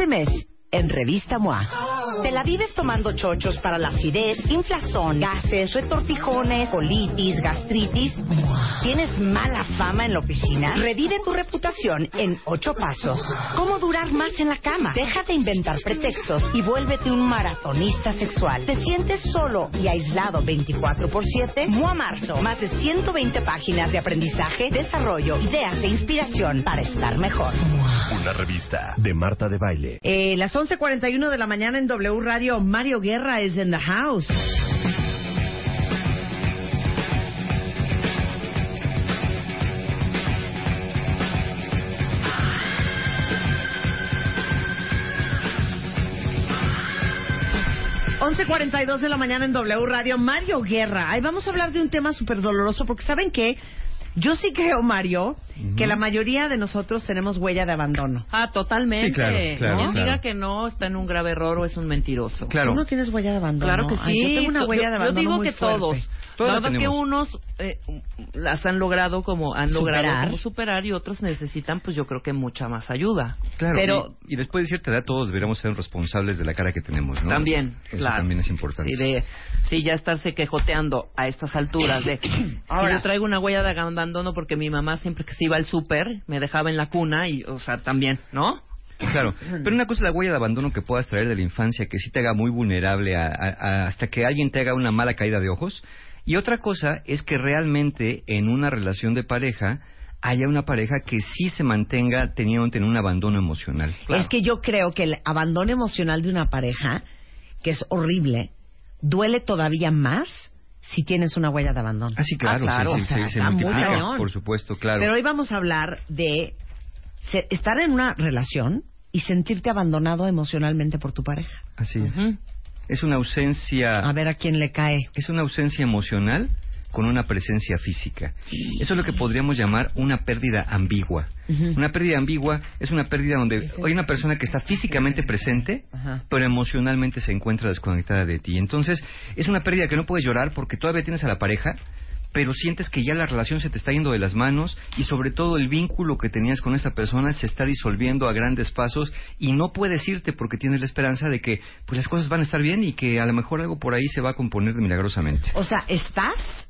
Este mes, en Revista MOA. Te la vives tomando chochos para la acidez, inflazón, gases, retortijones, colitis, gastritis. ¿Tienes mala fama en la oficina? Revive tu reputación en ocho pasos. ¿Cómo durar más en la cama? Deja de inventar pretextos y vuélvete un maratonista sexual. ¿Te sientes solo y aislado 24 por 7? MOA Marzo. Más de 120 páginas de aprendizaje, desarrollo, ideas e inspiración para estar mejor. Una revista de Marta de Baile. Eh, las 11.41 de la mañana en W Radio, Mario Guerra is in the house. ...11.42 de la mañana en W Radio, Mario Guerra. Ahí vamos a hablar de un tema súper doloroso, porque ¿saben qué? Yo sí creo, Mario, que la mayoría de nosotros tenemos huella de abandono. Ah, totalmente. Sí, claro, claro, Quien claro. diga que no está en un grave error o es un mentiroso. Claro. ¿Tú no tienes huella de abandono? Claro que sí. Ay, yo tengo una huella yo- de abandono Yo digo muy que fuerte. todos. Todos Nada más que unos eh, las han logrado como han logrado Superar. como superar y otros necesitan, pues yo creo que mucha más ayuda. Claro, Pero- y, y después de cierta edad todos deberíamos ser responsables de la cara que tenemos, ¿no? También, Eso claro. también es importante. Sí, de, sí, ya estarse quejoteando a estas alturas de si Ahora. yo traigo una huella de abandono porque mi mamá siempre que se iba al súper me dejaba en la cuna y, o sea, también, ¿no? Claro, pero una cosa es la huella de abandono que puedas traer de la infancia, que sí te haga muy vulnerable a- a- a- hasta que alguien te haga una mala caída de ojos. Y otra cosa es que realmente en una relación de pareja haya una pareja que sí se mantenga teniendo tener un abandono emocional. Es que yo creo que el abandono emocional de una pareja, que es horrible, duele todavía más si tienes una huella de abandono. Ah, sí, claro, Ah, claro, sí, o sí, sea, sí, se está muy multiplica, cañón. por supuesto, claro. Pero hoy vamos a hablar de estar en una relación y sentirte abandonado emocionalmente por tu pareja. Así es. Es una ausencia... A ver a quién le cae. es una ausencia emocional con una presencia física. Eso es lo que podríamos llamar una pérdida ambigua. Una pérdida ambigua es una pérdida donde hay una persona que está físicamente presente, pero emocionalmente se encuentra desconectada de ti. Entonces, es una pérdida que no puedes llorar porque todavía tienes a la pareja, pero sientes que ya la relación se te está yendo de las manos y sobre todo el vínculo que tenías con esa persona se está disolviendo a grandes pasos y no puedes irte porque tienes la esperanza de que pues las cosas van a estar bien y que a lo mejor algo por ahí se va a componer milagrosamente. O sea, estás,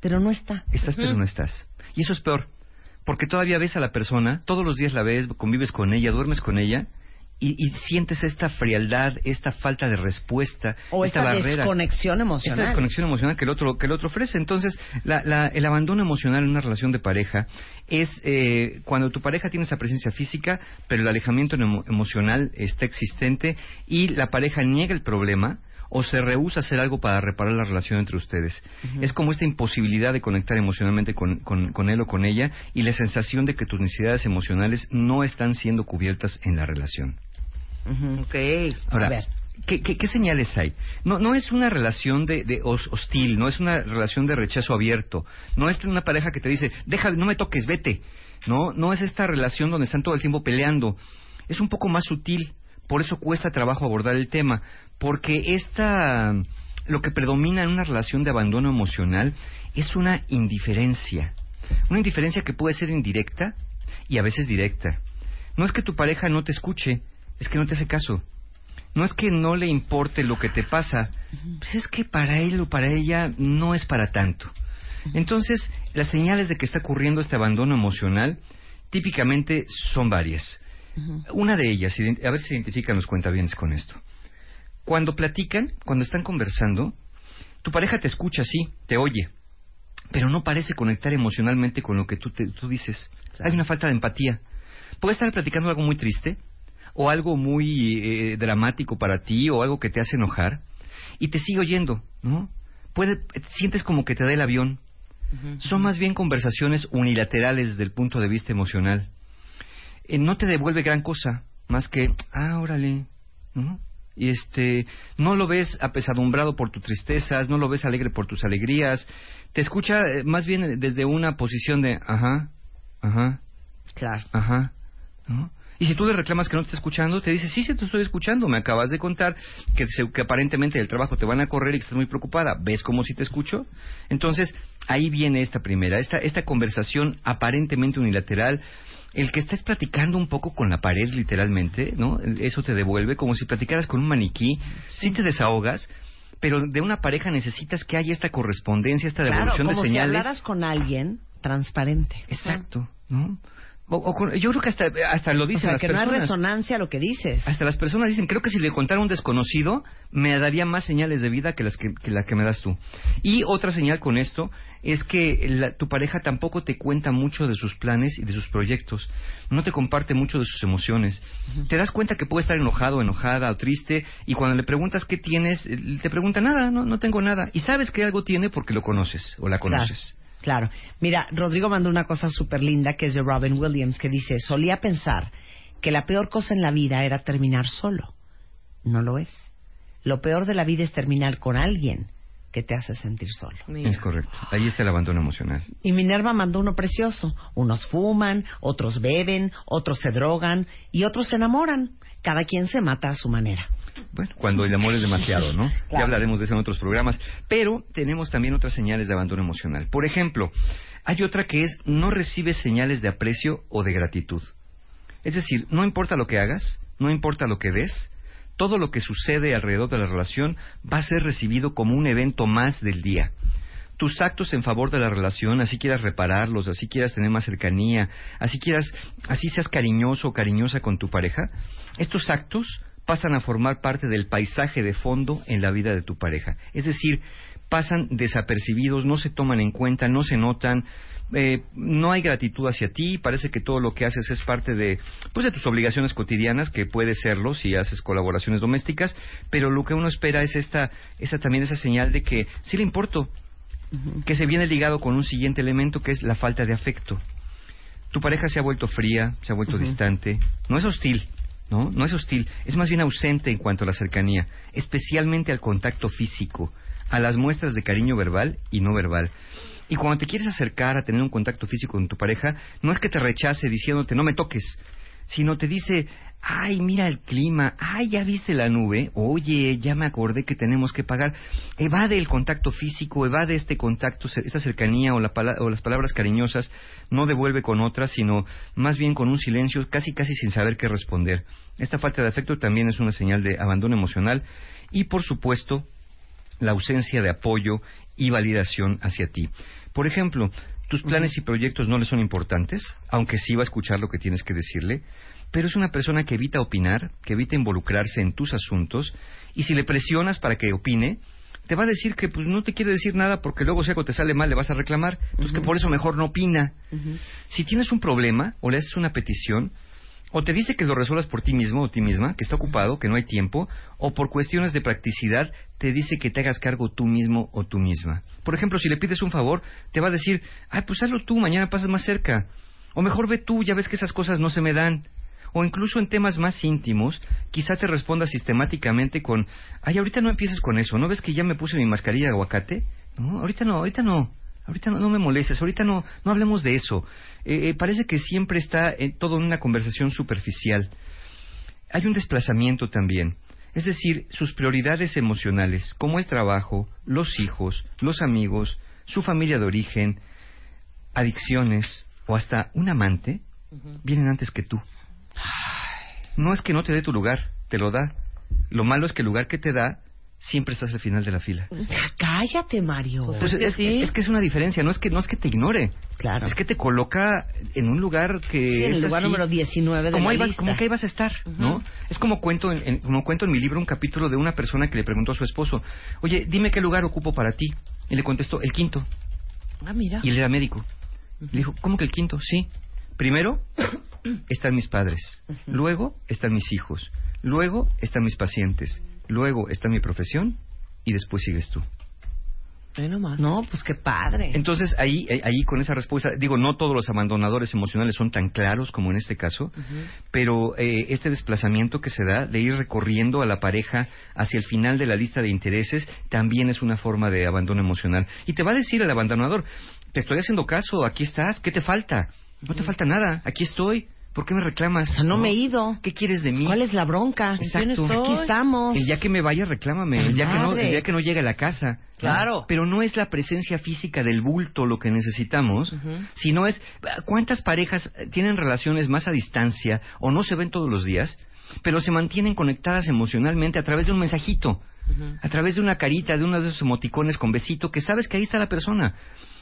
pero no está. Estás pero no estás. Y eso es peor, porque todavía ves a la persona, todos los días la ves, convives con ella, duermes con ella, y, y sientes esta frialdad, esta falta de respuesta, O esta esta barrera. desconexión emocional. Esta desconexión emocional que el otro que el otro ofrece. Entonces, la- la- el abandono emocional en una relación de pareja es eh, cuando tu pareja tiene esa presencia física, pero el alejamiento emo- emocional está existente y la pareja niega el problema o se rehúsa a hacer algo para reparar la relación entre ustedes. Es como esta imposibilidad de conectar emocionalmente con, con- con él o con ella y la sensación de que tus necesidades emocionales no están siendo cubiertas en la relación. Ujú. Ok. Ahora, A ver. ¿qué, qué, qué señales hay? No, no es una relación de, de hos- hostil, no es una relación de rechazo abierto, no es una pareja que te dice, deja, no me toques, vete. No, no es esta relación donde están todo el tiempo peleando. Es un poco más sutil, por eso cuesta trabajo abordar el tema, porque esta, lo que predomina en una relación de abandono emocional es una indiferencia. Una indiferencia que puede ser indirecta y a veces directa. No es que tu pareja no te escuche, es que no te hace caso. No es que no le importe lo que te pasa, pues es que para él o para ella no es para tanto. Entonces, las señales de que está ocurriendo este abandono emocional típicamente son varias. Una de ellas, a ver si se identifican los cuentavientes con esto. Cuando platican, cuando están conversando, tu pareja te escucha, sí, te oye, pero no parece conectar emocionalmente con lo que tú, te- tú dices. Hay una falta de empatía. Puede estar platicando algo muy triste, o algo muy eh, dramático para ti, o algo que te hace enojar, y te sigue oyendo, ¿no? Puede, sientes como que te da el avión. Son más bien conversaciones unilaterales desde el punto de vista emocional. Eh, no te devuelve gran cosa, más que, ah, órale, ¿no? Y este, no lo ves apesadumbrado por tus tristezas, no lo ves alegre por tus alegrías, te escucha eh, más bien desde una posición de, ajá, ajá, Claro. Ajá. ¿no? Y si tú le reclamas que no te está escuchando, te dice, sí, sí, te estoy escuchando. Me acabas de contar que, se- que aparentemente del trabajo te van a correr y que estás muy preocupada. ¿Ves cómo sí te escucho? Entonces, ahí viene esta primera, esta, esta conversación aparentemente unilateral, el que estés platicando un poco con la pared, literalmente, ¿no? Eso te devuelve como si platicaras con un maniquí. Sí, te desahogas, pero de una pareja necesitas que haya esta correspondencia, esta Claro, devolución como de si señales. hablaras con alguien transparente. Exacto, ¿no? O- o yo creo que hasta, hasta lo O dicen sea, las que no hay personas. resonancia a lo que dices. Hasta las personas dicen, creo que si le contara a un desconocido, me daría más señales de vida que, las que, que la que me das tú. Y otra señal con esto es que la- tu pareja tampoco te cuenta mucho de sus planes y de sus proyectos. No te comparte mucho de sus emociones. Te das cuenta que puede estar enojado, enojada o triste, y cuando le preguntas qué tienes, él te pregunta nada, no, no tengo nada. Y sabes que algo tiene porque lo conoces o la conoces. Claro. Mira, Rodrigo mandó una cosa súper linda que es de Robin Williams que dice, solía pensar que la peor cosa en la vida era terminar solo. No lo es. Lo peor de la vida es terminar con alguien que te hace sentir solo. Mira. Es correcto. Ahí está el abandono emocional. Y Minerva mandó uno precioso. Unos fuman, otros beben, otros se drogan y otros se enamoran. Cada quien se mata a su manera. Bueno, cuando el amor es demasiado, ¿no? Ya Claro. hablaremos de eso en otros programas. Pero tenemos también otras señales de abandono emocional. Por ejemplo, hay otra que es no recibes señales de aprecio o de gratitud. Es decir, no importa lo que hagas, no importa lo que des, todo lo que sucede alrededor de la relación va a ser recibido como un evento más del día. Tus actos en favor de la relación, así quieras repararlos, así quieras tener más cercanía, así quieras, así seas cariñoso o cariñosa con tu pareja, estos actos pasan a formar parte del paisaje de fondo en la vida de tu pareja. Es decir, pasan desapercibidos, no se toman en cuenta, no se notan, eh, no hay gratitud hacia ti, parece que todo lo que haces es parte de, pues, de tus obligaciones cotidianas, que puede serlo si haces colaboraciones domésticas, pero lo que uno espera es esta, esa también esa señal de que sí le importo, que se viene ligado con un siguiente elemento que es la falta de afecto. Tu pareja se ha vuelto fría, se ha vuelto distante, no es hostil, ¿no? No es hostil, es más bien ausente en cuanto a la cercanía, especialmente al contacto físico, a las muestras de cariño verbal y no verbal. Y cuando te quieres acercar a tener un contacto físico con tu pareja, no es que te rechace diciéndote no me toques, sino te dice, ay, mira el clima, ay, ya viste la nube, oye, ya me acordé que tenemos que pagar. Evade el contacto físico, evade este contacto, esta cercanía o, la pala- o las palabras cariñosas, no devuelve con otras, sino más bien con un silencio, casi casi sin saber qué responder. Esta falta de afecto también es una señal de abandono emocional y, por supuesto, la ausencia de apoyo y validación hacia ti. Por ejemplo, tus planes y proyectos no le son importantes, aunque sí va a escuchar lo que tienes que decirle, pero es una persona que evita opinar, que evita involucrarse en tus asuntos, y si le presionas para que opine, te va a decir que pues no te quiere decir nada porque luego si algo te sale mal le vas a reclamar, pues que por eso mejor no opina. Si tienes un problema o le haces una petición, o te dice que lo resuelvas por ti mismo o ti misma, que está ocupado, que no hay tiempo, o por cuestiones de practicidad te dice que te hagas cargo tú mismo o tú misma. Por ejemplo, si le pides un favor, te va a decir, ay, pues hazlo tú, mañana pasas más cerca. O mejor ve tú, ya ves que esas cosas no se me dan. O incluso en temas más íntimos, quizá te responda sistemáticamente con, ay, ahorita no empieces con eso, ¿no ves que ya me puse mi mascarilla de aguacate? No, ahorita no, ahorita no. Ahorita no, no me molestes, ahorita no, no hablemos de eso. Eh, eh, parece que siempre está eh, todo en una conversación superficial. Hay un desplazamiento también. Es decir, sus prioridades emocionales, como el trabajo, los hijos, los amigos, su familia de origen, adicciones o hasta un amante, vienen antes que tú. No es que no te dé tu lugar, te lo da. Lo malo es que el lugar que te da siempre estás al final de la fila. Cállate, Mario. Pues Pues es que es, que es una diferencia, no es que no es que te ignore, Claro. es que te coloca en un lugar que Sí, en es el lugar así, número 19 de como la lista. como que ahí vas a estar, ¿no? Es como cuento en, en- como cuento en mi libro un capítulo de una persona que le preguntó a su esposo, oye, dime qué lugar ocupo para ti, y le contestó el quinto, Ah, mira. y él era médico. Le dijo, ¿cómo que el quinto? Sí. Primero están mis padres, luego están mis hijos, luego están mis pacientes, luego está mi profesión y después sigues tú. No, pues qué padre. Entonces, ahí, ahí con esa respuesta, digo, no todos los abandonadores emocionales son tan claros como en este caso, pero eh, este desplazamiento que se da de ir recorriendo a la pareja hacia el final de la lista de intereses también es una forma de abandono emocional. Y te va a decir el abandonador, te estoy haciendo caso, aquí estás, ¿qué te falta? No te falta nada, aquí estoy. ¿Por qué me reclamas? O sea, no, me he ido. ¿Qué quieres de mí? ¿Cuál es la bronca? Exacto. Aquí estamos. El día que me vaya, reclámame. El día que, no, el día que no llegue a la casa. Claro. Pero no es la presencia física del bulto lo que necesitamos, sino es cuántas parejas tienen relaciones más a distancia o no se ven todos los días, pero se mantienen conectadas emocionalmente a través de un mensajito, a través de una carita, de uno de esos emoticones con besito, que sabes que ahí está la persona,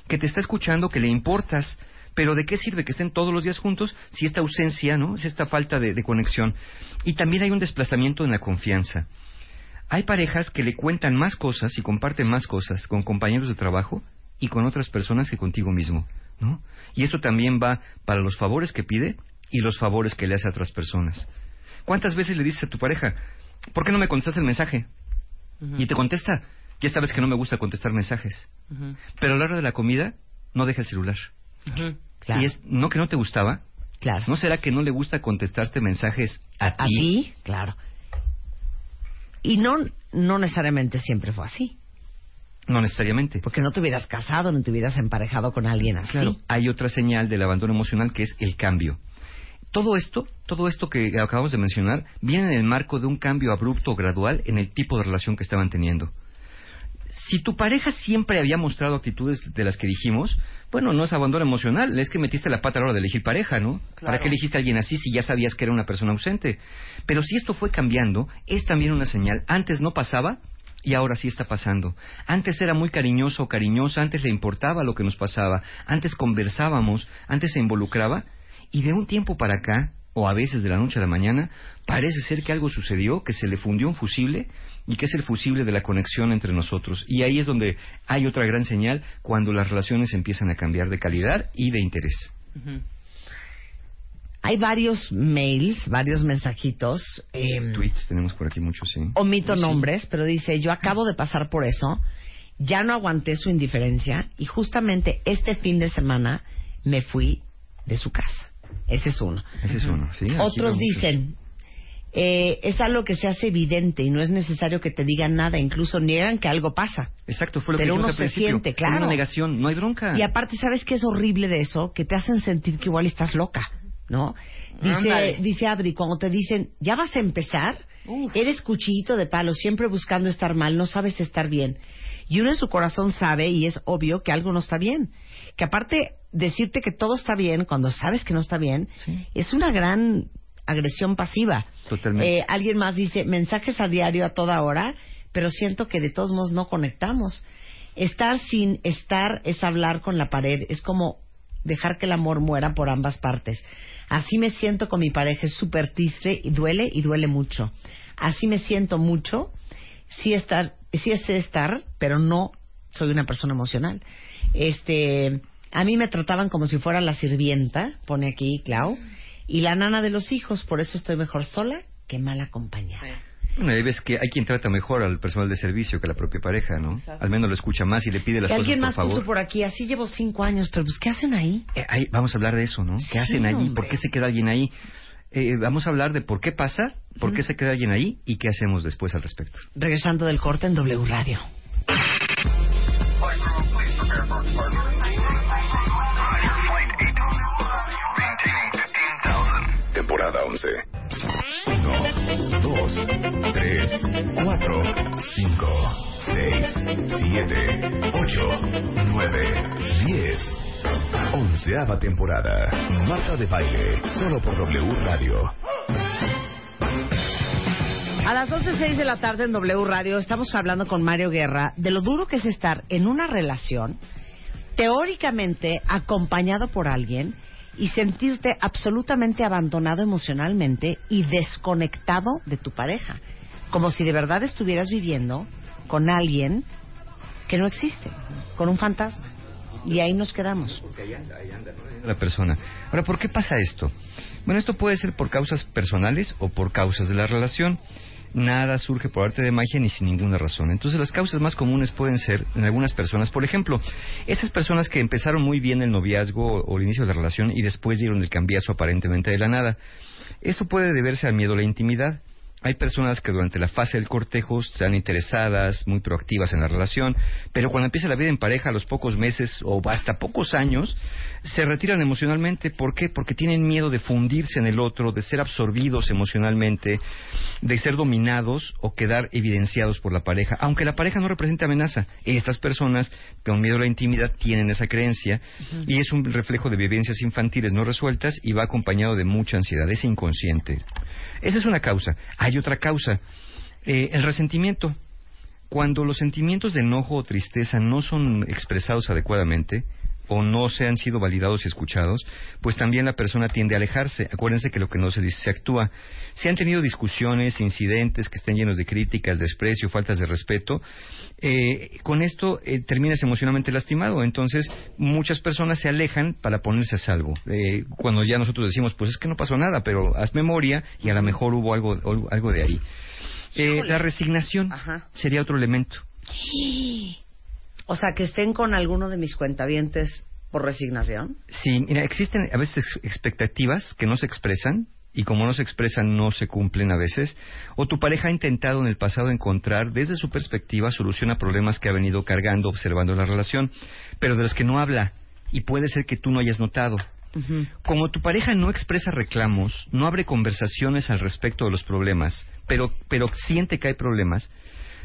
que te está escuchando, que le importas, pero ¿de qué sirve que estén todos los días juntos si esta ausencia, ¿no? Si esta falta de, conexión. Y también hay un desplazamiento en la confianza. Hay parejas que le cuentan más cosas y comparten más cosas con compañeros de trabajo y con otras personas que contigo mismo, ¿no? Y eso también va para los favores que pide y los favores que le hace a otras personas. ¿Cuántas veces le dices a tu pareja, ¿por qué no me contestas el mensaje? Y te contesta, ya sabes que no me gusta contestar mensajes. Pero a la hora de la comida, no deja el celular. Y es, ¿no que no te gustaba? Claro. ¿No será que no le gusta contestarte mensajes a, ¿A ti? Claro. Y no, no necesariamente siempre fue así. No necesariamente. Porque no te hubieras casado, no te hubieras emparejado con alguien así. Claro, hay otra señal del abandono emocional que es el cambio. Todo esto, todo esto que acabamos de mencionar, viene en el marco de un cambio abrupto o gradual en el tipo de relación que estaban teniendo si tu pareja siempre había mostrado actitudes de las que dijimos, bueno, no es abandono emocional, es que metiste la pata a la hora de elegir pareja, ¿no? ¿Para qué elegiste a alguien así si ya sabías que era una persona ausente? Pero si esto fue cambiando, es también una señal. Antes no pasaba y ahora sí está pasando. Antes era muy cariñoso o cariñosa, antes le importaba lo que nos pasaba, antes conversábamos, antes se involucraba y de un tiempo para acá o a veces de la noche a la mañana, parece ser que algo sucedió, que se le fundió un fusible y que es el fusible de la conexión entre nosotros. Y ahí es donde hay otra gran señal cuando las relaciones empiezan a cambiar de calidad y de interés. Hay varios mails, varios mensajitos. Em, Tweets tenemos por aquí muchos, sí. Omito nombres, pero dice, yo acabo de pasar por eso, ya no aguanté su indiferencia y justamente este fin de semana me fui de su casa. Ese es uno. Ese es uno, sí. Otros dicen, eh, es algo que se hace evidente y no es necesario que te digan nada, incluso niegan que algo pasa. Exacto, fue lo Pero que uno se siente, claro. Una negación, no hay bronca. Y aparte, ¿sabes qué es horrible de eso? Que te hacen sentir que igual estás loca, ¿no? Dice, dice Adri, cuando te dicen, ya vas a empezar, eres cuchillito de palo, siempre buscando estar mal, no sabes estar bien. Y uno en su corazón sabe, y es obvio, que algo no está bien. Que aparte, decirte que todo está bien cuando sabes que no está bien, es una gran agresión pasiva. Totalmente. Eh, alguien más dice, mensajes a diario a toda hora, pero siento que de todos modos no conectamos. Estar sin estar es hablar con la pared, es como dejar que el amor muera por ambas partes. Así me siento con mi pareja, es súper triste y duele y duele mucho. Así me siento mucho, sí estar, sí es estar, pero no soy una persona emocional. Este, a mí me trataban como si fuera la sirvienta, pone aquí Clau, y la nana de los hijos, por eso estoy mejor sola que mal acompañada. Bueno, hay veces que hay quien trata mejor al personal de servicio que a la propia pareja, ¿no? Al menos lo escucha más y le pide las cosas alguien por más favor. puso por aquí, así llevo cinco años, pero pues ¿qué hacen ahí? Eh, vamos a hablar de eso, ¿no? ¿Qué hacen allí? ¿Por qué se queda alguien ahí? Eh, vamos a hablar de por qué pasa, por qué se queda alguien ahí y qué hacemos después al respecto. Regresando del corte en W Radio. Temporada 11. 1, 2, 3, 4, 5, 6, 7, 8, 9, 10. Onceava temporada. Marta de Baile. Solo por W Radio. A las 12.06 de la tarde en W Radio estamos hablando con Mario Guerra de lo duro que es estar en una relación teóricamente acompañado por alguien y sentirte absolutamente abandonado emocionalmente y desconectado de tu pareja, como si de verdad estuvieras viviendo con alguien que no existe, con un fantasma. Y ahí nos quedamos. La persona. Ahora, ¿por qué pasa esto? Bueno, esto puede ser por causas personales o por causas de la relación nada surge por arte de magia ni sin ninguna razón. Entonces las causas más comunes pueden ser en algunas personas, por ejemplo, esas personas que empezaron muy bien el noviazgo o el inicio de la relación y después dieron el cambiazo aparentemente de la nada. Eso puede deberse al miedo a la intimidad, Hay personas que durante la fase del cortejo están interesadas, muy proactivas en la relación, pero cuando empieza la vida en pareja a los pocos meses o hasta pocos años, se retiran emocionalmente. ¿Por qué? Porque tienen miedo de fundirse en el otro, de ser absorbidos emocionalmente, de ser dominados o quedar evidenciados por la pareja, aunque la pareja no represente amenaza. Estas personas con miedo a la intimidad tienen esa creencia y es un reflejo de vivencias infantiles no resueltas y va acompañado de mucha ansiedad, es inconsciente. Esa es una causa. Hay otra causa, eh, el resentimiento. Cuando los sentimientos de enojo o tristeza no son expresados adecuadamente, o no se han sido validados y escuchados, pues también la persona tiende a alejarse. Acuérdense que lo que no se dice se actúa. Si han tenido discusiones, incidentes que estén llenos de críticas, desprecio, faltas de respeto, eh, con esto eh, terminas emocionalmente lastimado. Entonces, muchas personas se alejan para ponerse a salvo. Eh, cuando ya nosotros decimos, pues es que no pasó nada, pero haz memoria y a lo mejor hubo algo, algo de ahí. Eh, la resignación Ajá. sería otro elemento. O sea, que estén con alguno de mis cuentavientes por resignación. Sí, mira, existen a veces expectativas que no se expresan y como no se expresan no se cumplen a veces, o tu pareja ha intentado en el pasado encontrar desde su perspectiva solución a problemas que ha venido cargando observando la relación, pero de los que no habla y puede ser que tú no hayas notado. Como tu pareja no expresa reclamos, no abre conversaciones al respecto de los problemas, pero, pero siente que hay problemas,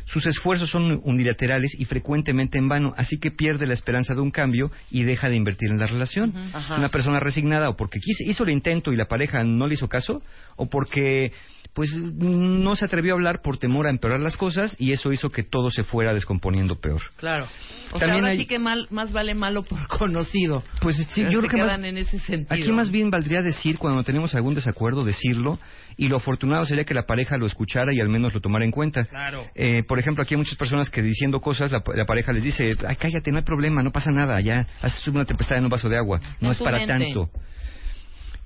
sus esfuerzos son unilaterales y frecuentemente en vano, así que pierde la esperanza de un cambio y deja de invertir en la relación. Una persona resignada o porque hizo el intento y la pareja no le hizo caso, o porque pues no se atrevió a hablar por temor a empeorar las cosas y eso hizo que todo se fuera descomponiendo peor. Claro. O sea, ahora hay- sí que mal, más vale malo por conocido. Pues sí, Pero yo creo que más- quedan en ese sentido. Aquí más bien valdría decir cuando tenemos algún desacuerdo, decirlo, y lo afortunado sería que la pareja lo escuchara y al menos lo tomara en cuenta. Claro. Eh, por ejemplo, aquí hay muchas personas que diciendo cosas, la, la pareja les dice, ay, cállate, no hay problema, no pasa nada, ya haces una tempestad en un vaso de agua, no es para mente. tanto.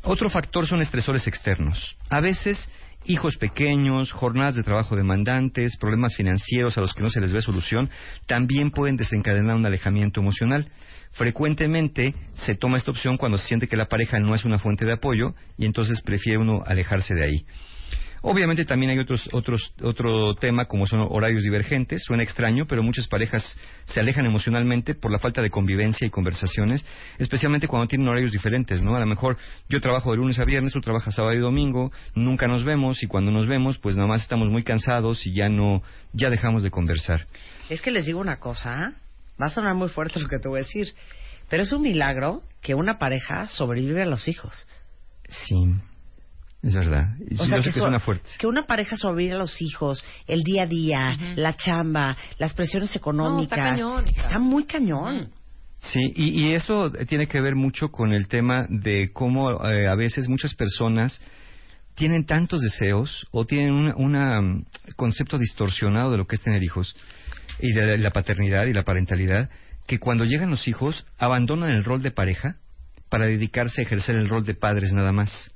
Otro factor son estresores externos. A veces, hijos pequeños, jornadas de trabajo demandantes, problemas financieros a los que no se les ve solución, también pueden desencadenar un alejamiento emocional. Frecuentemente se toma esta opción cuando se siente que la pareja no es una fuente de apoyo y entonces prefiere uno alejarse de ahí. Obviamente también hay otros, otros, otro tema como son horarios divergentes. Suena extraño, pero muchas parejas se alejan emocionalmente por la falta de convivencia y conversaciones, especialmente cuando tienen horarios diferentes, ¿no? A lo mejor yo trabajo de lunes a viernes, tú trabajas sábado y domingo, nunca nos vemos y cuando nos vemos, pues nada más estamos muy cansados y ya no, ya dejamos de conversar. Es que les digo una cosa, ¿ah? va a sonar muy fuerte lo que te voy a decir, pero es un milagro que una pareja sobrevive a los hijos. Sí, es verdad. Y O sea, yo que, sé que suena fuerte. que una pareja sobrevive a los hijos, el día a día, la chamba, las presiones económicas. cañón, hija. Está muy cañón. Sí, y, y eso tiene que ver mucho con el tema de cómo eh, a veces muchas personas tienen tantos deseos o tienen un una, mm, concepto distorsionado de lo que es tener hijos y de la paternidad y la parentalidad que cuando llegan los hijos abandonan el rol de pareja para dedicarse a ejercer el rol de padres nada más.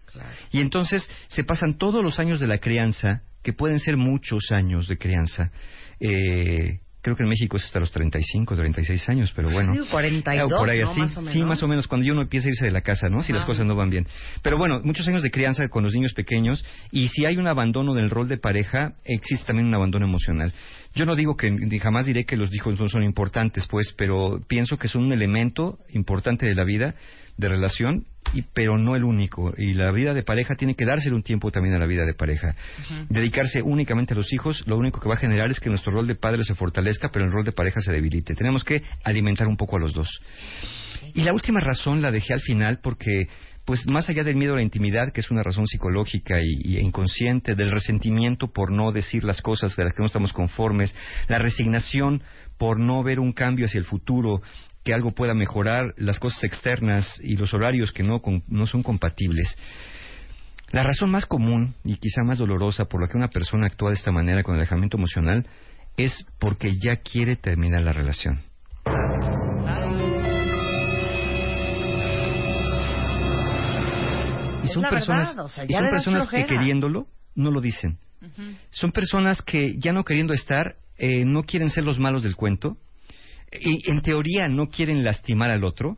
Y entonces se pasan todos los años de la crianza, que pueden ser muchos años de crianza. Eh, creo que en México es hasta los 35, 36 años, pero bueno. Digo, 42, Eh, por ahí ¿no? así. Más o Sí, más o menos, cuando uno empieza a irse de la casa, ¿no? Si las cosas no van bien. Pero bueno, muchos años de crianza con los niños pequeños y si hay un abandono del rol de pareja, existe también un abandono emocional. Yo no digo que, jamás diré que los hijos no son importantes, pues, pero pienso que son un elemento importante de la vida, de relación, y, pero no el único. Y la vida de pareja tiene que dársele un tiempo también a la vida de pareja. Dedicarse únicamente a los hijos, lo único que va a generar es que nuestro rol de padre se fortalezca, pero el rol de pareja se debilite. Tenemos que alimentar un poco a los dos. Y la última razón la dejé al final porque, pues más allá del miedo a la intimidad, que es una razón psicológica y, inconsciente, del resentimiento por no decir las cosas de las que no estamos conformes, la resignación por no ver un cambio hacia el futuro, que algo pueda mejorar, las cosas externas y los horarios que no, con- no son compatibles. La razón más común y quizá más dolorosa por la que una persona actúa de esta manera con alejamiento emocional es porque ya quiere terminar la relación. Es son personas, verdad, o sea, y son personas que queriéndolo no lo dicen. Son personas que ya no queriendo estar, eh, no quieren ser los malos del cuento, y en teoría no quieren lastimar al otro,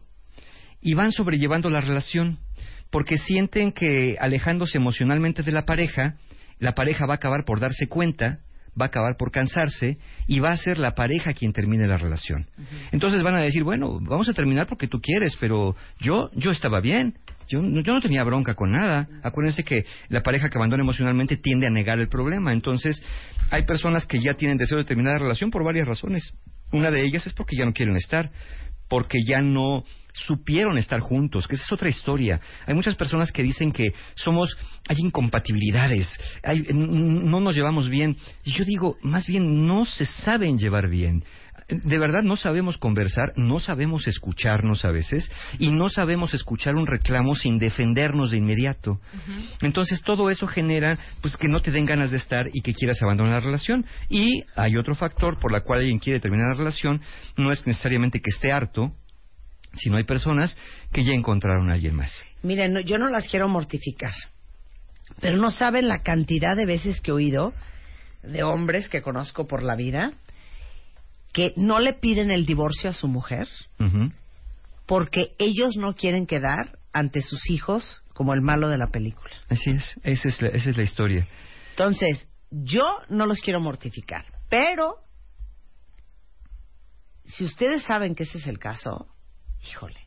y van sobrellevando la relación, porque sienten que alejándose emocionalmente de la pareja, la pareja va a acabar por darse cuenta va a acabar por cansarse y va a ser la pareja quien termine la relación. Entonces van a decir, bueno, vamos a terminar porque tú quieres, pero yo, yo estaba bien, yo, yo no tenía bronca con nada. Acuérdense que la pareja que abandona emocionalmente tiende a negar el problema. Entonces, hay personas que ya tienen deseo de terminar la relación por varias razones. Una de ellas es porque ya no quieren estar, porque ya no supieron estar juntos, que esa es otra historia. Hay muchas personas que dicen que somos, hay incompatibilidades, no nos llevamos bien. Y yo digo, más bien no se saben llevar bien. De verdad no sabemos conversar, no sabemos escucharnos a veces y no sabemos escuchar un reclamo sin defendernos de inmediato. Entonces todo eso genera pues que no te den ganas de estar y que quieras abandonar la relación. Y hay otro factor por la cual alguien quiere terminar la relación, no es necesariamente que esté harto, si no hay personas que ya encontraron a alguien más. Miren, yo no las quiero mortificar, pero no saben la cantidad de veces que he oído de hombres que conozco por la vida que no le piden el divorcio a su mujer porque ellos no quieren quedar ante sus hijos como el malo de la película. Así es, esa es la, esa es la historia. Entonces, yo no los quiero mortificar, pero si ustedes saben que ese es el caso, híjole,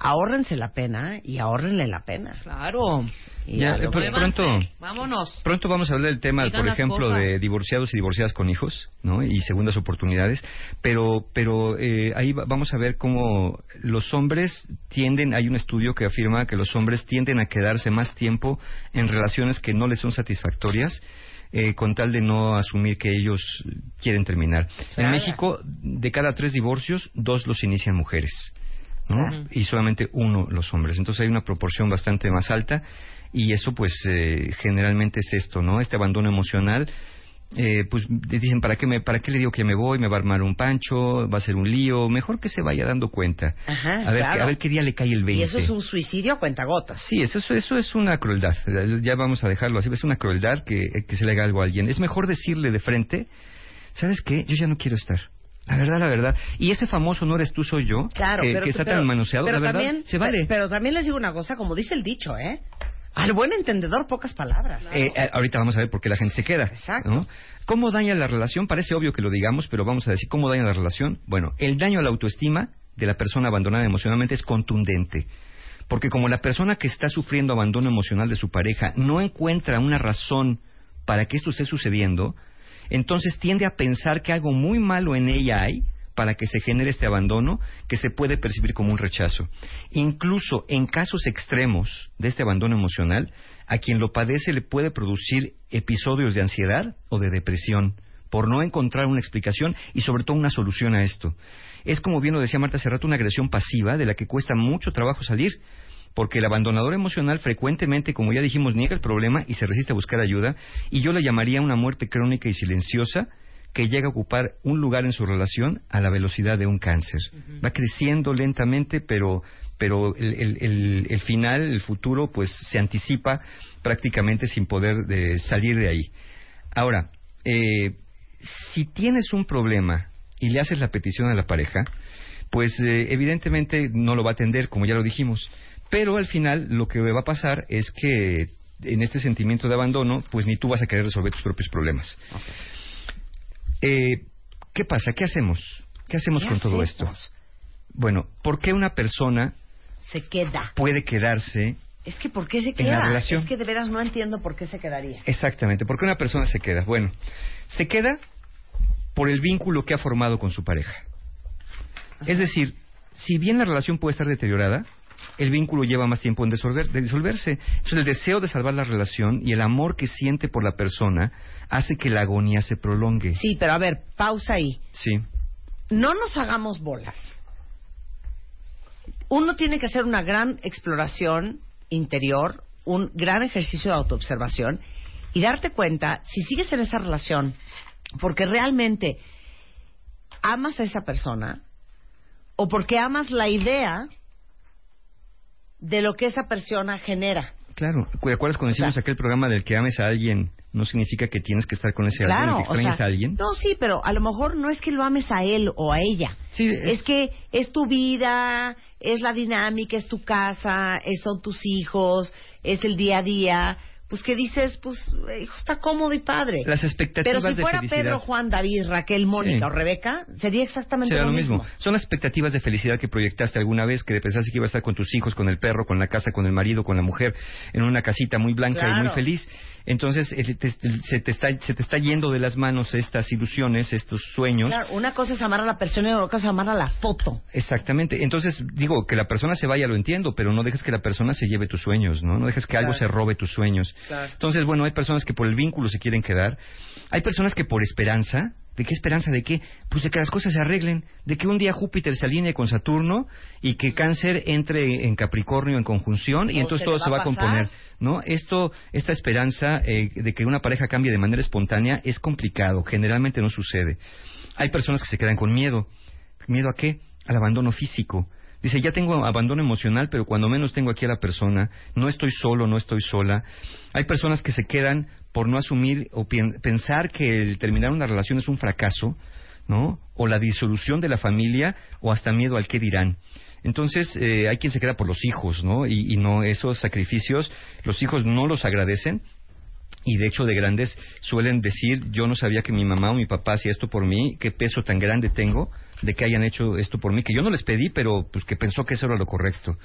ahórrense la pena y ahórrenle la pena. Claro. Ya, pronto, Vámonos. pronto vamos a hablar del tema, por ejemplo, de divorciados y divorciadas con hijos, ¿no? Y segundas oportunidades. Pero, pero eh, ahí vamos a ver cómo los hombres tienden, hay un estudio que afirma que los hombres tienden a quedarse más tiempo en relaciones que no les son satisfactorias. Eh, con tal de no asumir que ellos quieren terminar. En México, de cada tres divorcios, dos los inician mujeres. Y solamente uno los hombres. Entonces hay una proporción bastante más alta y eso pues eh, generalmente es esto, ¿no? Este abandono emocional. Eh, pues dicen, ¿para qué, me, ¿para qué le digo que me voy? ¿Me va a armar un pancho? ¿Va a ser un lío? Mejor que se vaya dando cuenta. a, ver, a ver qué día le cae el 20. Y eso es un suicidio a cuentagotas. Sí, eso, eso es una crueldad. Ya vamos a dejarlo así. Es una crueldad que, que se le haga algo a alguien. Es mejor decirle de frente, ¿sabes qué? Yo ya no quiero estar. La verdad, la verdad. Y ese famoso no eres tú, soy yo, claro, que, está tan manoseado, la verdad, también, se vale. Pero, también les digo una cosa, como dice el dicho, ¿eh? Al buen entendedor, pocas palabras. Eh, eh, ahorita vamos a ver por qué la gente se queda. Exacto. ¿Cómo daña la relación? Parece obvio que lo digamos, pero vamos a decir cómo daña la relación. Bueno, el daño a la autoestima de la persona abandonada emocionalmente es contundente. Porque como la persona que está sufriendo abandono emocional de su pareja no encuentra una razón para que esto esté sucediendo, entonces tiende a pensar que algo muy malo en ella hay para que se genere este abandono que se puede percibir como un rechazo. Incluso en casos extremos de este abandono emocional, a quien lo padece le puede producir episodios de ansiedad o de depresión por no encontrar una explicación y sobre todo una solución a esto. Es como bien lo decía Marta hace rato, una agresión pasiva de la que cuesta mucho trabajo salir, porque el abandonador emocional frecuentemente, como ya dijimos, niega el problema y se resiste a buscar ayuda, y yo le llamaría una muerte crónica y silenciosa que llega a ocupar un lugar en su relación a la velocidad de un cáncer. Va creciendo lentamente, pero, pero el, el, final, el futuro, pues se anticipa prácticamente sin poder de salir de ahí. Ahora, eh, si tienes un problema y le haces la petición a la pareja, pues eh, evidentemente no lo va a atender, como ya lo dijimos. Pero al final lo que va a pasar es que en este sentimiento de abandono, pues ni tú vas a querer resolver tus propios problemas. Eh, ¿Qué pasa? ¿Qué hacemos? ¿Qué hacemos con todo esto? Bueno, ¿por qué una persona se queda? Puede quedarse. Es que ¿por qué se queda? Es que de veras no entiendo por qué se quedaría. Exactamente, ¿por qué una persona se queda? Bueno, se queda por el vínculo que ha formado con su pareja. Es decir, si bien la relación puede estar deteriorada, el vínculo lleva más tiempo en disolverse. Entonces el deseo de salvar la relación y el amor que siente por la persona hace que la agonía se prolongue. Sí, pero a ver, pausa ahí. Sí. No nos hagamos bolas. Uno tiene que hacer una gran exploración interior, un gran ejercicio de autoobservación y darte cuenta si sigues en esa relación porque realmente amas a esa persona o porque amas la idea de lo que esa persona genera. Claro, ¿te acuerdas cuando hicimos aquel programa del que ames a alguien? No significa que tienes que estar con ese alguien, que extrañes a alguien. No, sí, pero a lo mejor no es que lo ames a él o a ella. Sí, es... que es tu vida, es la dinámica, es tu casa, es, son tus hijos, es el día a día. Pues que dices, pues, hijo, está cómodo y padre. Las expectativas Pero si de fuera felicidad. Pedro, Juan, David, Raquel, Mónica Sí. o Rebeca, sería exactamente Será lo lo mismo. mismo. Son las expectativas de felicidad que proyectaste alguna vez, que pensaste que iba a estar con tus hijos, con el perro, con la casa, con el marido, con la mujer, en una casita muy blanca y muy feliz. Entonces eh, te- se, te está, se te está yendo de las manos estas ilusiones, estos sueños. Claro, una cosa es amar a la persona y otra cosa es amar a la foto. Exactamente. Entonces, digo, que la persona se vaya, lo entiendo, pero no dejes que la persona se lleve tus sueños, ¿no? No dejes que algo se robe tus sueños. Entonces, bueno, hay personas que por el vínculo se quieren quedar. Hay personas que por esperanza, ¿de qué esperanza? ¿De qué? Pues de que las cosas se arreglen, de que un día Júpiter se alinee con Saturno y que Cáncer entre en Capricornio en conjunción y entonces se todo se va a componer, ¿no? Esto, esta esperanza eh, de que una pareja cambie de manera espontánea es complicado, generalmente no sucede. Hay personas que se quedan con miedo. ¿Miedo a qué? Al abandono físico. Dice, ya tengo abandono emocional, pero cuando menos tengo aquí a la persona, no estoy solo, no estoy sola. Hay personas que se quedan por no asumir o pensar que el terminar una relación es un fracaso, ¿no? O la disolución de la familia, o hasta miedo al qué dirán. Entonces, eh, hay quien se queda por los hijos, ¿no? Y no esos sacrificios, los hijos no los agradecen, y de hecho de grandes suelen decir yo no sabía que mi mamá o mi papá hacía esto por mí qué peso tan grande tengo de que hayan hecho esto por mí que yo no les pedí pero pues que pensó que eso era lo correcto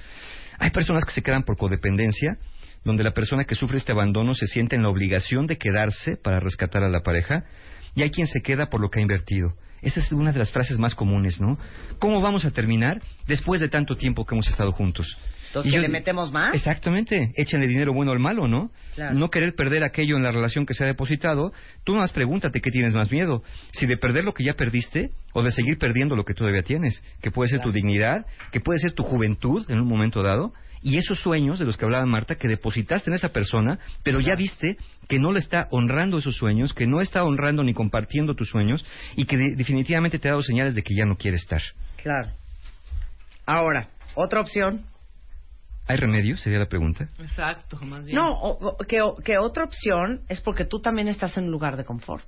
hay personas que se quedan por codependencia donde la persona que sufre este abandono se siente en la obligación de quedarse para rescatar a la pareja y hay quien se queda por lo que ha invertido esa es una de las frases más comunes, ¿no? ¿Cómo vamos a terminar después de tanto tiempo que hemos estado juntos? Entonces, Y ¿que yo- le metemos más? Exactamente, échenle dinero bueno al malo, ¿no? Claro. No querer perder aquello en la relación que se ha depositado. Tú más pregúntate qué tienes más miedo, si de perder lo que ya perdiste o de seguir perdiendo lo que todavía tienes, que puede ser tu dignidad, que puede ser tu juventud en un momento dado, y esos sueños de los que hablaba Marta que depositaste en esa persona, pero ya viste que no le está honrando esos sueños, que no está honrando ni compartiendo tus sueños y que de- definitivamente te ha dado señales de que ya no quiere estar. Claro. Ahora, otra opción. ¿Hay remedio? Sería la pregunta. Exacto, más bien. No, o- o- que, que otra opción es porque tú también estás en un lugar de confort.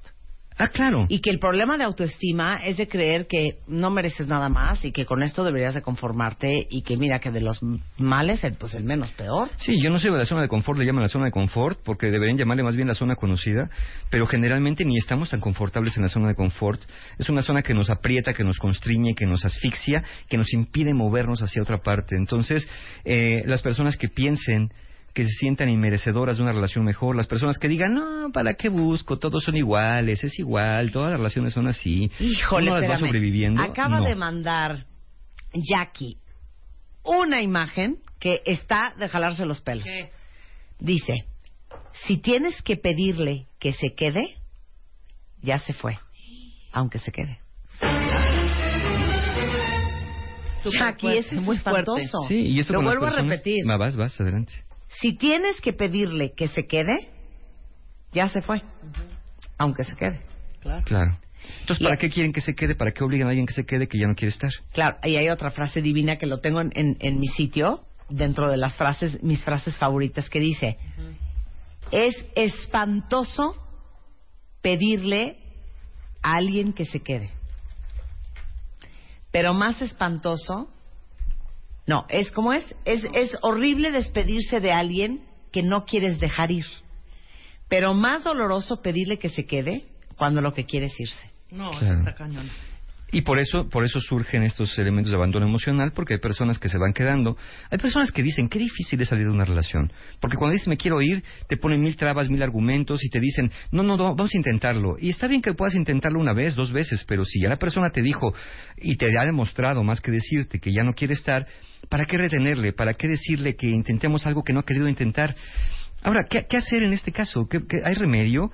Ah, claro. Y que el problema de autoestima es de creer que no mereces nada más y que con esto deberías de conformarte y que mira que de los males, el, pues el menos peor. Sí, yo no sé de la zona de confort, le llaman la zona de confort, porque deberían llamarle más bien la zona conocida, pero generalmente ni estamos tan confortables en la zona de confort. Es una zona que nos aprieta, que nos constriñe, que nos asfixia, que nos impide movernos hacia otra parte. Entonces, eh, las personas que piensen que se sientan inmerecedoras de una relación mejor, las personas que digan, no, ¿para qué busco? Todos son iguales, es igual, todas las relaciones son así. Híjole, las va sobreviviendo. Acaba No. de mandar Jackie una imagen que está de jalarse los pelos. ¿Qué? Dice, si tienes que pedirle que se quede, ya se fue, aunque se quede. Jackie, eso es muy fuerte. espantoso. Sí, y eso Lo vuelvo a repetir. Va, vas, vas, adelante. Si tienes que pedirle que se quede, ya se fue, aunque se quede. Claro. Claro. Entonces, ¿para Y- qué quieren que se quede? ¿Para qué obligan a alguien que se quede que ya no quiere estar? Claro, y hay otra frase divina que lo tengo en, en- en mi sitio, dentro de las frases, mis frases favoritas, que dice, es espantoso pedirle a alguien que se quede. Pero más espantoso, no, es como es, es, es horrible despedirse de alguien que no quieres dejar ir. Pero más doloroso pedirle que se quede cuando lo que quiere es irse. No, Claro. está cañón. Y por eso, por eso surgen estos elementos de abandono emocional, porque hay personas que se van quedando. Hay personas que dicen, qué difícil es salir de una relación. Porque cuando dices, me quiero ir, te ponen mil trabas, mil argumentos y te dicen, no, no, no, vamos a intentarlo. Y está bien que puedas intentarlo una vez, dos veces, pero si ya la persona te dijo y te ha demostrado más que decirte que ya no quiere estar, ¿para qué retenerle? ¿Para qué decirle que intentemos algo que no ha querido intentar? Ahora, ¿qué, qué hacer en este caso? ¿Qué, hay remedio?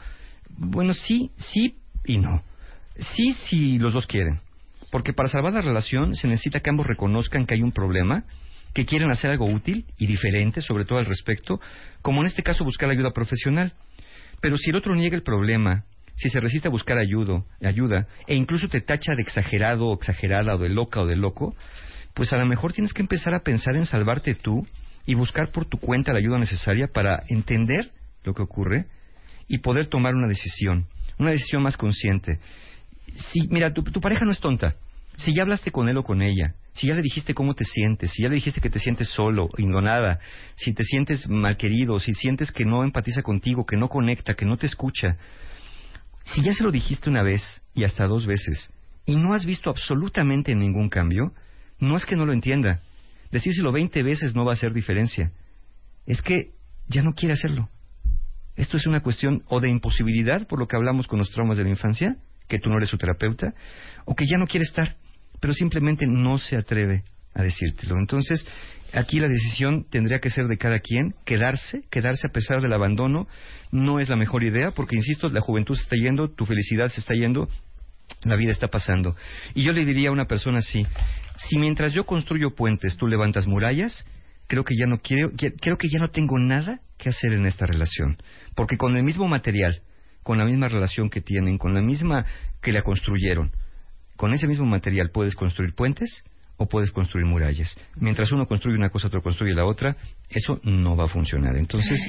Bueno, sí, sí y no. Sí, si los dos quieren. Porque para salvar la relación se necesita que ambos reconozcan que hay un problema, que quieren hacer algo útil y diferente, sobre todo al respecto, como en este caso buscar ayuda profesional. Pero si el otro niega el problema, si se resiste a buscar ayuda, ayuda e incluso te tacha de exagerado o exagerada o de loca o de loco, pues a lo mejor tienes que empezar a pensar en salvarte tú y buscar por tu cuenta la ayuda necesaria para entender lo que ocurre y poder tomar una decisión, una decisión más consciente. Si, mira, tu, pareja no es tonta. Si ya hablaste con él o con ella, si ya le dijiste cómo te sientes, si ya le dijiste que te sientes solo, indonada, si te sientes mal querido, si sientes que no empatiza contigo, que no conecta, que no te escucha, si ya se lo dijiste una vez y hasta dos veces y no has visto absolutamente ningún cambio, no es que no lo entienda. Decírselo veinte veces no va a hacer diferencia. Es que ya no quiere hacerlo. Esto es una cuestión o de imposibilidad, por lo que hablamos con los traumas de la infancia, que tú no eres su terapeuta, o que ya no quiere estar, pero simplemente no se atreve a decírtelo. Entonces, aquí la decisión tendría que ser de cada quien, quedarse, quedarse a pesar del abandono, no es la mejor idea, porque, insisto, la juventud se está yendo, tu felicidad se está yendo, la vida está pasando. Y yo le diría a una persona así, si mientras yo construyo puentes tú levantas murallas, creo que ya no quiero, creo que ya no tengo nada que hacer en esta relación, porque con el mismo material, con la misma relación que tienen, con la misma que la construyeron, con ese mismo material puedes construir puentes o puedes construir murallas. Mientras uno construye una cosa, otro construye la otra, eso no va a funcionar. Entonces,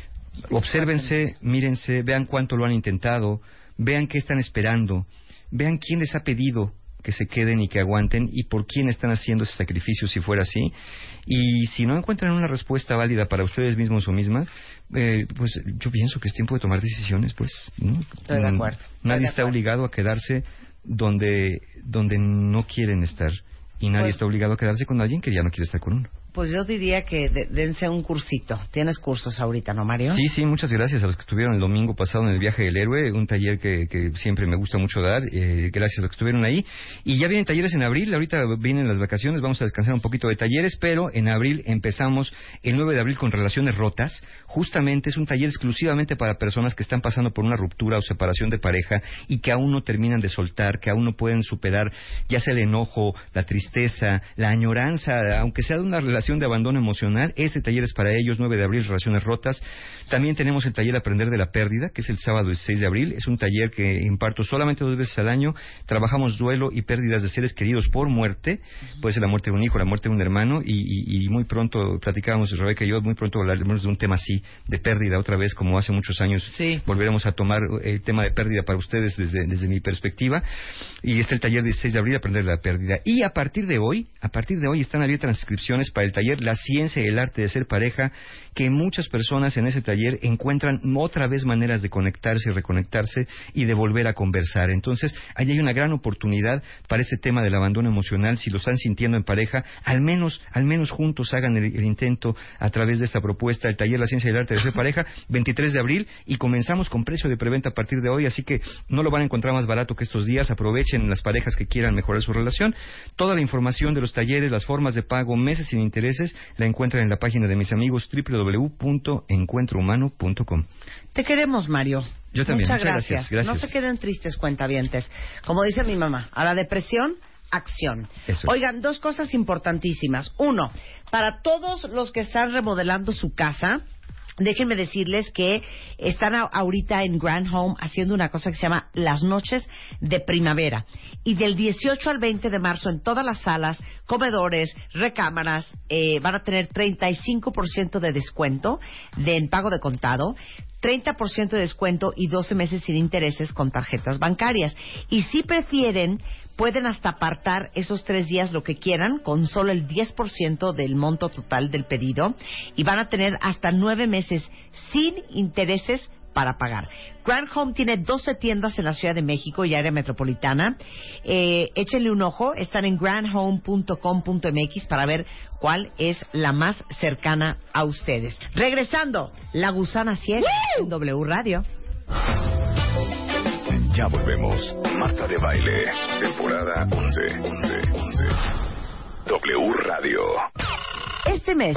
obsérvense, mírense, vean cuánto lo han intentado, vean qué están esperando, vean quién les ha pedido que se queden y que aguanten y por quién están haciendo ese sacrificio si fuera así. Y si no encuentran una respuesta válida para ustedes mismos o mismas, eh, pues yo pienso que es tiempo de tomar decisiones, pues. ¿no? Estoy de acuerdo. Nadie está obligado a quedarse donde, donde no quieren estar y nadie Pues- está obligado a quedarse con alguien que ya no quiere estar con uno. Pues yo diría que de- dense un cursito. Tienes cursos ahorita, ¿no, Mario? Sí, sí, muchas gracias a los que estuvieron el domingo pasado en el viaje del héroe, un taller que, que siempre me gusta mucho dar, eh, gracias a los que estuvieron ahí. Y ya vienen talleres en abril, ahorita vienen las vacaciones, vamos a descansar un poquito de talleres, pero en abril empezamos el 9 de abril con relaciones rotas. Justamente es un taller exclusivamente para personas que están pasando por una ruptura o separación de pareja y que aún no terminan de soltar, que aún no pueden superar ya sea el enojo, la tristeza, la añoranza, aunque sea de una relación de abandono emocional, este taller es para ellos, 9 de abril, relaciones rotas. También tenemos el taller Aprender de la Pérdida, que es el sábado 6 de abril. Es un taller que imparto solamente dos veces al año. Trabajamos duelo y pérdidas de seres queridos por muerte. Puede ser la muerte de un hijo, la muerte de un hermano. Y, y- y muy pronto, platicábamos Rebeca y yo, muy pronto hablaremos de un tema así, de pérdida otra vez, como hace muchos años. Sí. Volveremos a tomar eh, el tema de pérdida para ustedes desde, desde mi perspectiva. Y está el taller 16 de abril, Aprender de la Pérdida. Y a partir de hoy, a partir de hoy están abiertas las inscripciones para el taller La Ciencia y el Arte de Ser Pareja, que muchas personas en ese taller encuentran otra vez maneras de conectarse y reconectarse y de volver a conversar. Entonces, ahí hay una gran oportunidad para este tema del abandono emocional. Si lo están sintiendo en pareja, al menos, al menos juntos hagan el, intento a través de esta propuesta, el taller La Ciencia y el Arte de Ser Pareja, 23 de abril, y comenzamos con precio de preventa a partir de hoy, así que no lo van a encontrar más barato que estos días. Aprovechen las parejas que quieran mejorar su relación. Toda la información de los talleres, las formas de pago, meses sin intereses, la encuentran en la página de mis amigos www.encuentrohumano.com. Te queremos, Mario. Yo también. Muchas, Muchas gracias, gracias. No se queden tristes, cuentavientes. Como dice mi mamá, a la depresión, acción. Eso es. Oigan, dos cosas importantísimas. Uno, para todos los que están remodelando su casa, déjenme decirles que están ahorita en Grand Home haciendo una cosa que se llama las noches de primavera. Y del 18 al 20 de marzo en todas las salas, comedores, recámaras, eh, van a tener 35% de descuento de, en pago de contado. 30% de descuento y 12 meses sin intereses con tarjetas bancarias. Y si prefieren, pueden hasta apartar esos tres días lo que quieran con solo el 10% del monto total del pedido y van a tener hasta nueve meses sin intereses para pagar. Grand Home tiene 12 tiendas en la Ciudad de México y área metropolitana. Eh, échenle un ojo, están en grandhome.com.mx para ver cuál es la más cercana a ustedes. Regresando, La Gusana Ciega en W Radio. Ya volvemos. Marta de Baile, temporada 11. 11, 11. W Radio. Este mes,